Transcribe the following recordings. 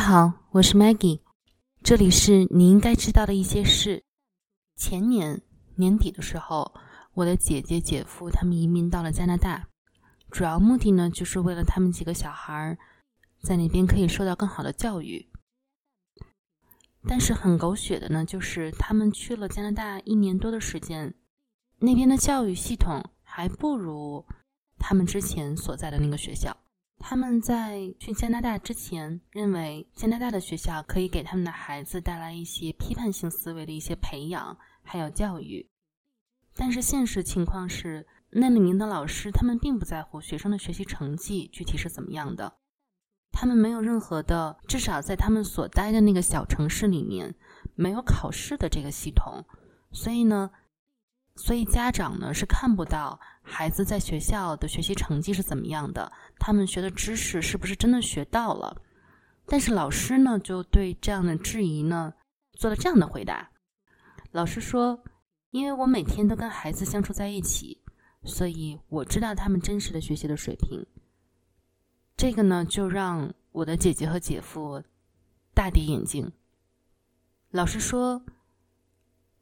好，我是 Maggie，这里是你应该知道的一些事。前年年底的时候，我的姐姐、姐夫他们移民到了加拿大，主要目的呢，就是为了他们几个小孩在那边可以受到更好的教育。但是很狗血的呢，就是他们去了加拿大一年多的时间，那边的教育系统还不如他们之前所在的那个学校。他们在去加拿大之前，认为加拿大的学校可以给他们的孩子带来一些批判性思维的一些培养，还有教育。但是现实情况是，那里面的老师他们并不在乎学生的学习成绩具体是怎么样的，他们没有任何的，至少在他们所待的那个小城市里面，没有考试的这个系统，所以呢。所以家长呢是看不到孩子在学校的学习成绩是怎么样的，他们学的知识是不是真的学到了？但是老师呢就对这样的质疑呢做了这样的回答。老师说：“因为我每天都跟孩子相处在一起，所以我知道他们真实的学习的水平。”这个呢就让我的姐姐和姐夫大跌眼镜。老师说。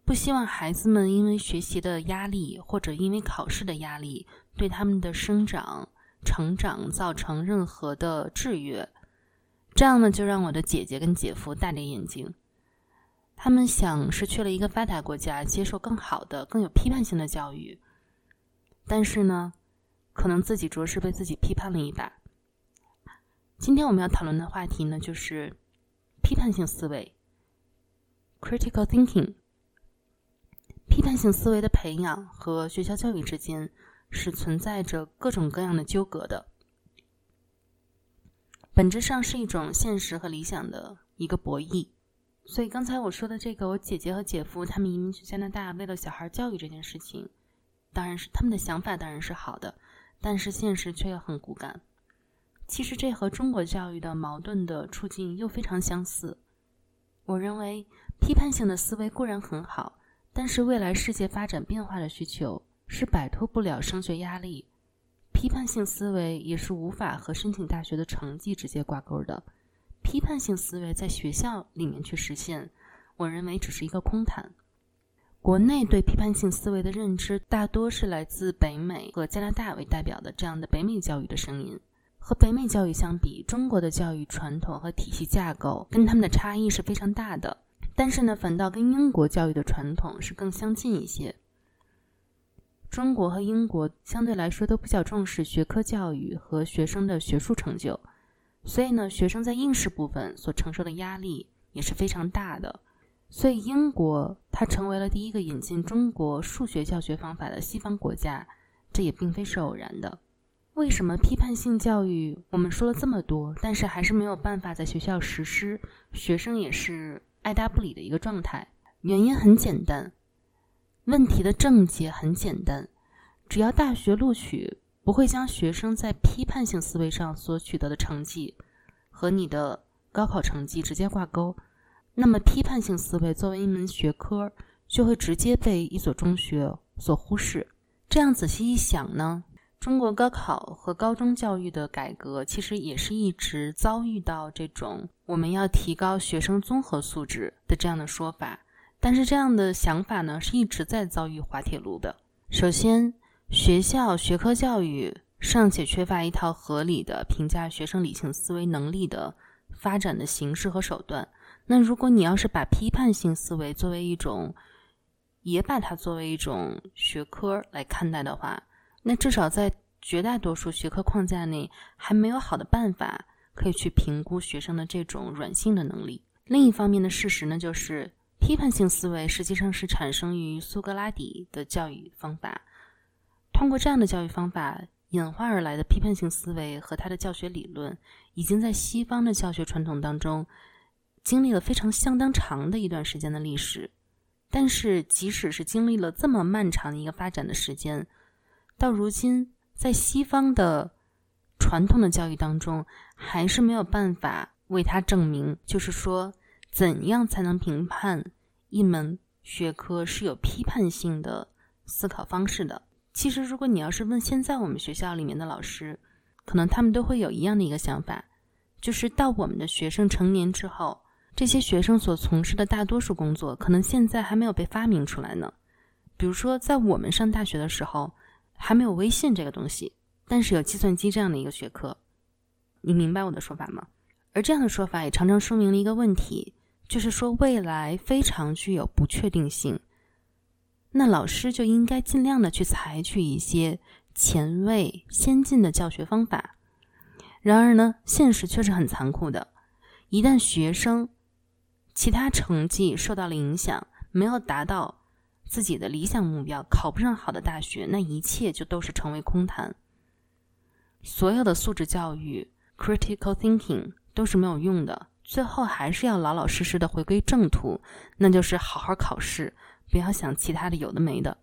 不希望孩子们因为学习的压力或者因为考试的压力对他们的生长、成长造成任何的制约，这样呢就让我的姐姐跟姐夫大跌眼镜。他们想是去了一个发达国家，接受更好的、更有批判性的教育，但是呢，可能自己着实被自己批判了一把。今天我们要讨论的话题呢，就是批判性思维 （critical thinking）。批判性思维的培养和学校教育之间是存在着各种各样的纠葛的，本质上是一种现实和理想的一个博弈。所以刚才我说的这个，我姐姐和姐夫他们移民去加拿大，为了小孩教育这件事情，当然是他们的想法当然是好的，但是现实却又很骨感。其实这和中国教育的矛盾的处境又非常相似。我认为批判性的思维固然很好。但是未来世界发展变化的需求是摆脱不了升学压力，批判性思维也是无法和申请大学的成绩直接挂钩的。批判性思维在学校里面去实现，我认为只是一个空谈。国内对批判性思维的认知大多是来自北美和加拿大为代表的这样的北美教育的声音。和北美教育相比，中国的教育传统和体系架构跟他们的差异是非常大的。但是呢，反倒跟英国教育的传统是更相近一些。中国和英国相对来说都比较重视学科教育和学生的学术成就，所以呢，学生在应试部分所承受的压力也是非常大的。所以，英国它成为了第一个引进中国数学教学方法的西方国家，这也并非是偶然的。为什么批判性教育我们说了这么多，但是还是没有办法在学校实施？学生也是。爱答不理的一个状态，原因很简单，问题的症结很简单，只要大学录取不会将学生在批判性思维上所取得的成绩和你的高考成绩直接挂钩，那么批判性思维作为一门学科就会直接被一所中学所忽视。这样仔细一想呢？中国高考和高中教育的改革，其实也是一直遭遇到这种我们要提高学生综合素质的这样的说法。但是这样的想法呢，是一直在遭遇滑铁卢的。首先，学校学科教育尚且缺乏一套合理的评价学生理性思维能力的发展的形式和手段。那如果你要是把批判性思维作为一种，也把它作为一种学科来看待的话，那至少在绝大多数学科框架内，还没有好的办法可以去评估学生的这种软性的能力。另一方面的事实呢，就是批判性思维实际上是产生于苏格拉底的教育方法。通过这样的教育方法演化而来的批判性思维和他的教学理论，已经在西方的教学传统当中经历了非常相当长的一段时间的历史。但是，即使是经历了这么漫长的一个发展的时间，到如今，在西方的传统的教育当中，还是没有办法为他证明，就是说，怎样才能评判一门学科是有批判性的思考方式的。其实，如果你要是问现在我们学校里面的老师，可能他们都会有一样的一个想法，就是到我们的学生成年之后，这些学生所从事的大多数工作，可能现在还没有被发明出来呢。比如说，在我们上大学的时候，还没有微信这个东西，但是有计算机这样的一个学科。你明白我的说法吗？而这样的说法也常常说明了一个问题，就是说未来非常具有不确定性。那老师就应该尽量的去采取一些前卫、先进的教学方法。然而呢，现实却是很残酷的。一旦学生其他成绩受到了影响，没有达到自己的理想目标，考不上好的大学，那一切就都是成为空谈。所有的素质教育、critical thinking 都是没有用的，最后还是要老老实实的回归正途，那就是好好考试。不要想其他的有的没的。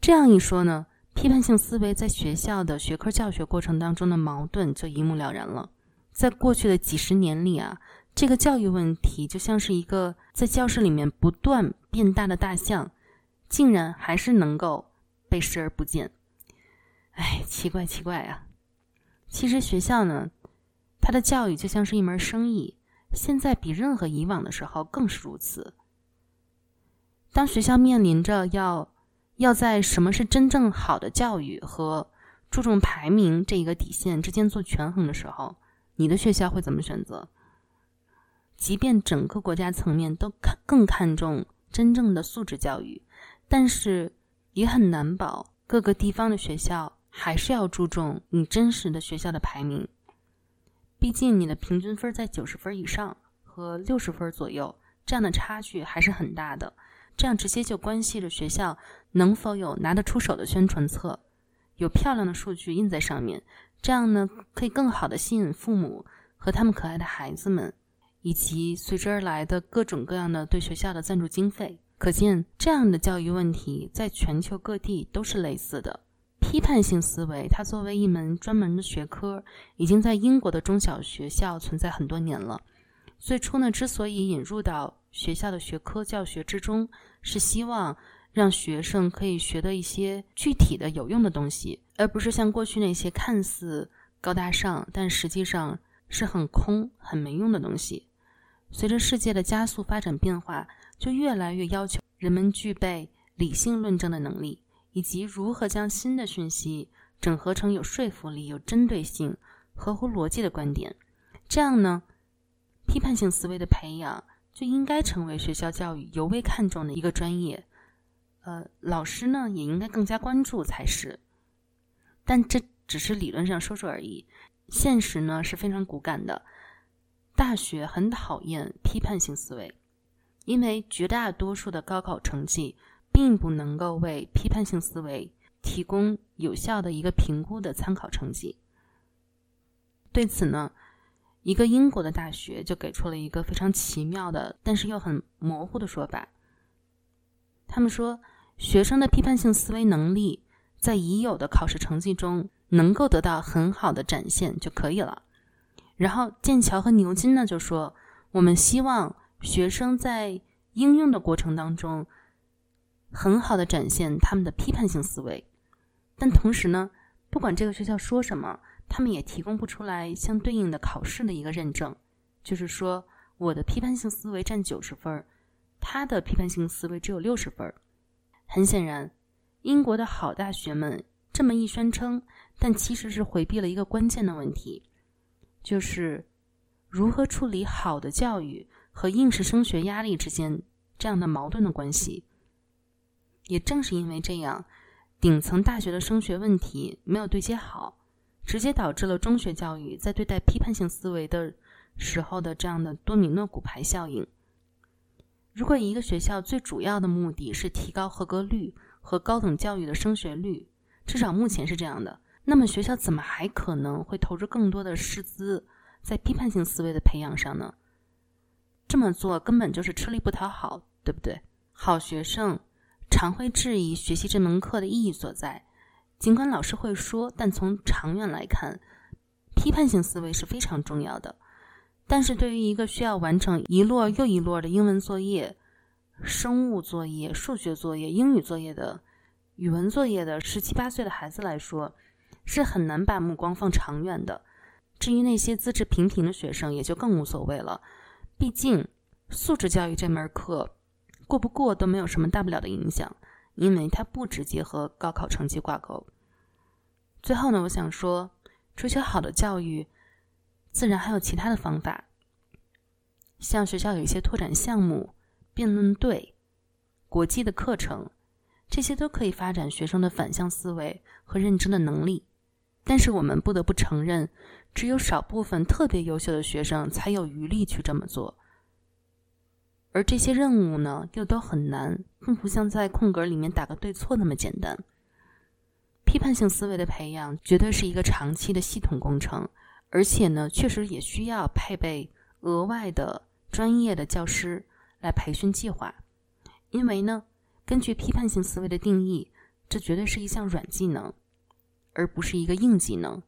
这样一说呢，批判性思维在学校的学科教学过程当中的矛盾就一目了然了。在过去的几十年里啊，这个教育问题就像是一个在教室里面不断变大的大象，竟然还是能够被视而不见。哎，奇怪奇怪啊！其实学校呢，它的教育就像是一门生意，现在比任何以往的时候更是如此。当学校面临着要要在什么是真正好的教育和注重排名这一个底线之间做权衡的时候，你的学校会怎么选择？即便整个国家层面都看更看重真正的素质教育，但是也很难保各个地方的学校还是要注重你真实的学校的排名。毕竟你的平均分在九十分以上和六十分左右，这样的差距还是很大的。这样直接就关系着学校能否有拿得出手的宣传册，有漂亮的数据印在上面。这样呢，可以更好的吸引父母和他们可爱的孩子们，以及随之而来的各种各样的对学校的赞助经费。可见，这样的教育问题在全球各地都是类似的。批判性思维，它作为一门专门的学科，已经在英国的中小学校存在很多年了。最初呢，之所以引入到学校的学科教学之中，是希望让学生可以学的一些具体的有用的东西，而不是像过去那些看似高大上，但实际上是很空、很没用的东西。随着世界的加速发展变化，就越来越要求人们具备理性论证的能力，以及如何将新的讯息整合成有说服力、有针对性、合乎逻辑的观点。这样呢？批判性思维的培养就应该成为学校教育尤为看重的一个专业，呃，老师呢也应该更加关注才是。但这只是理论上说说而已，现实呢是非常骨感的。大学很讨厌批判性思维，因为绝大多数的高考成绩并不能够为批判性思维提供有效的一个评估的参考成绩。对此呢？一个英国的大学就给出了一个非常奇妙的，但是又很模糊的说法。他们说，学生的批判性思维能力在已有的考试成绩中能够得到很好的展现就可以了。然后剑桥和牛津呢就说，我们希望学生在应用的过程当中很好的展现他们的批判性思维。但同时呢，不管这个学校说什么。他们也提供不出来相对应的考试的一个认证，就是说我的批判性思维占九十分，他的批判性思维只有六十分。很显然，英国的好大学们这么一宣称，但其实是回避了一个关键的问题，就是如何处理好的教育和应试升学压力之间这样的矛盾的关系。也正是因为这样，顶层大学的升学问题没有对接好。直接导致了中学教育在对待批判性思维的时候的这样的多米诺骨牌效应。如果一个学校最主要的目的是提高合格率和高等教育的升学率，至少目前是这样的，那么学校怎么还可能会投入更多的师资在批判性思维的培养上呢？这么做根本就是吃力不讨好，对不对？好学生常会质疑学习这门课的意义所在。尽管老师会说，但从长远来看，批判性思维是非常重要的。但是对于一个需要完成一摞又一摞的英文作业、生物作业、数学作业、英语作业的语文作业的十七八岁的孩子来说，是很难把目光放长远的。至于那些资质平平的学生，也就更无所谓了。毕竟，素质教育这门课，过不过都没有什么大不了的影响，因为它不直接和高考成绩挂钩。最后呢，我想说，追求好的教育，自然还有其他的方法，像学校有一些拓展项目、辩论队、国际的课程，这些都可以发展学生的反向思维和认知的能力。但是我们不得不承认，只有少部分特别优秀的学生才有余力去这么做。而这些任务呢，又都很难，并不像在空格里面打个对错那么简单。批判性思维的培养绝对是一个长期的系统工程，而且呢，确实也需要配备额外的专业的教师来培训计划。因为呢，根据批判性思维的定义，这绝对是一项软技能。而不是一个硬技能，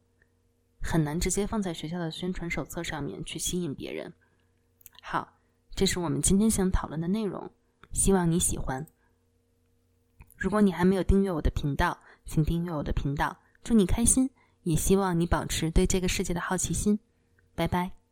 很难直接放在学校的宣传手册上面去吸引别人。好，这是我们今天想讨论的内容，希望你喜欢。如果你还没有订阅我的频道，请订阅我的频道。祝你开心，也希望你保持对这个世界的好奇心。拜拜。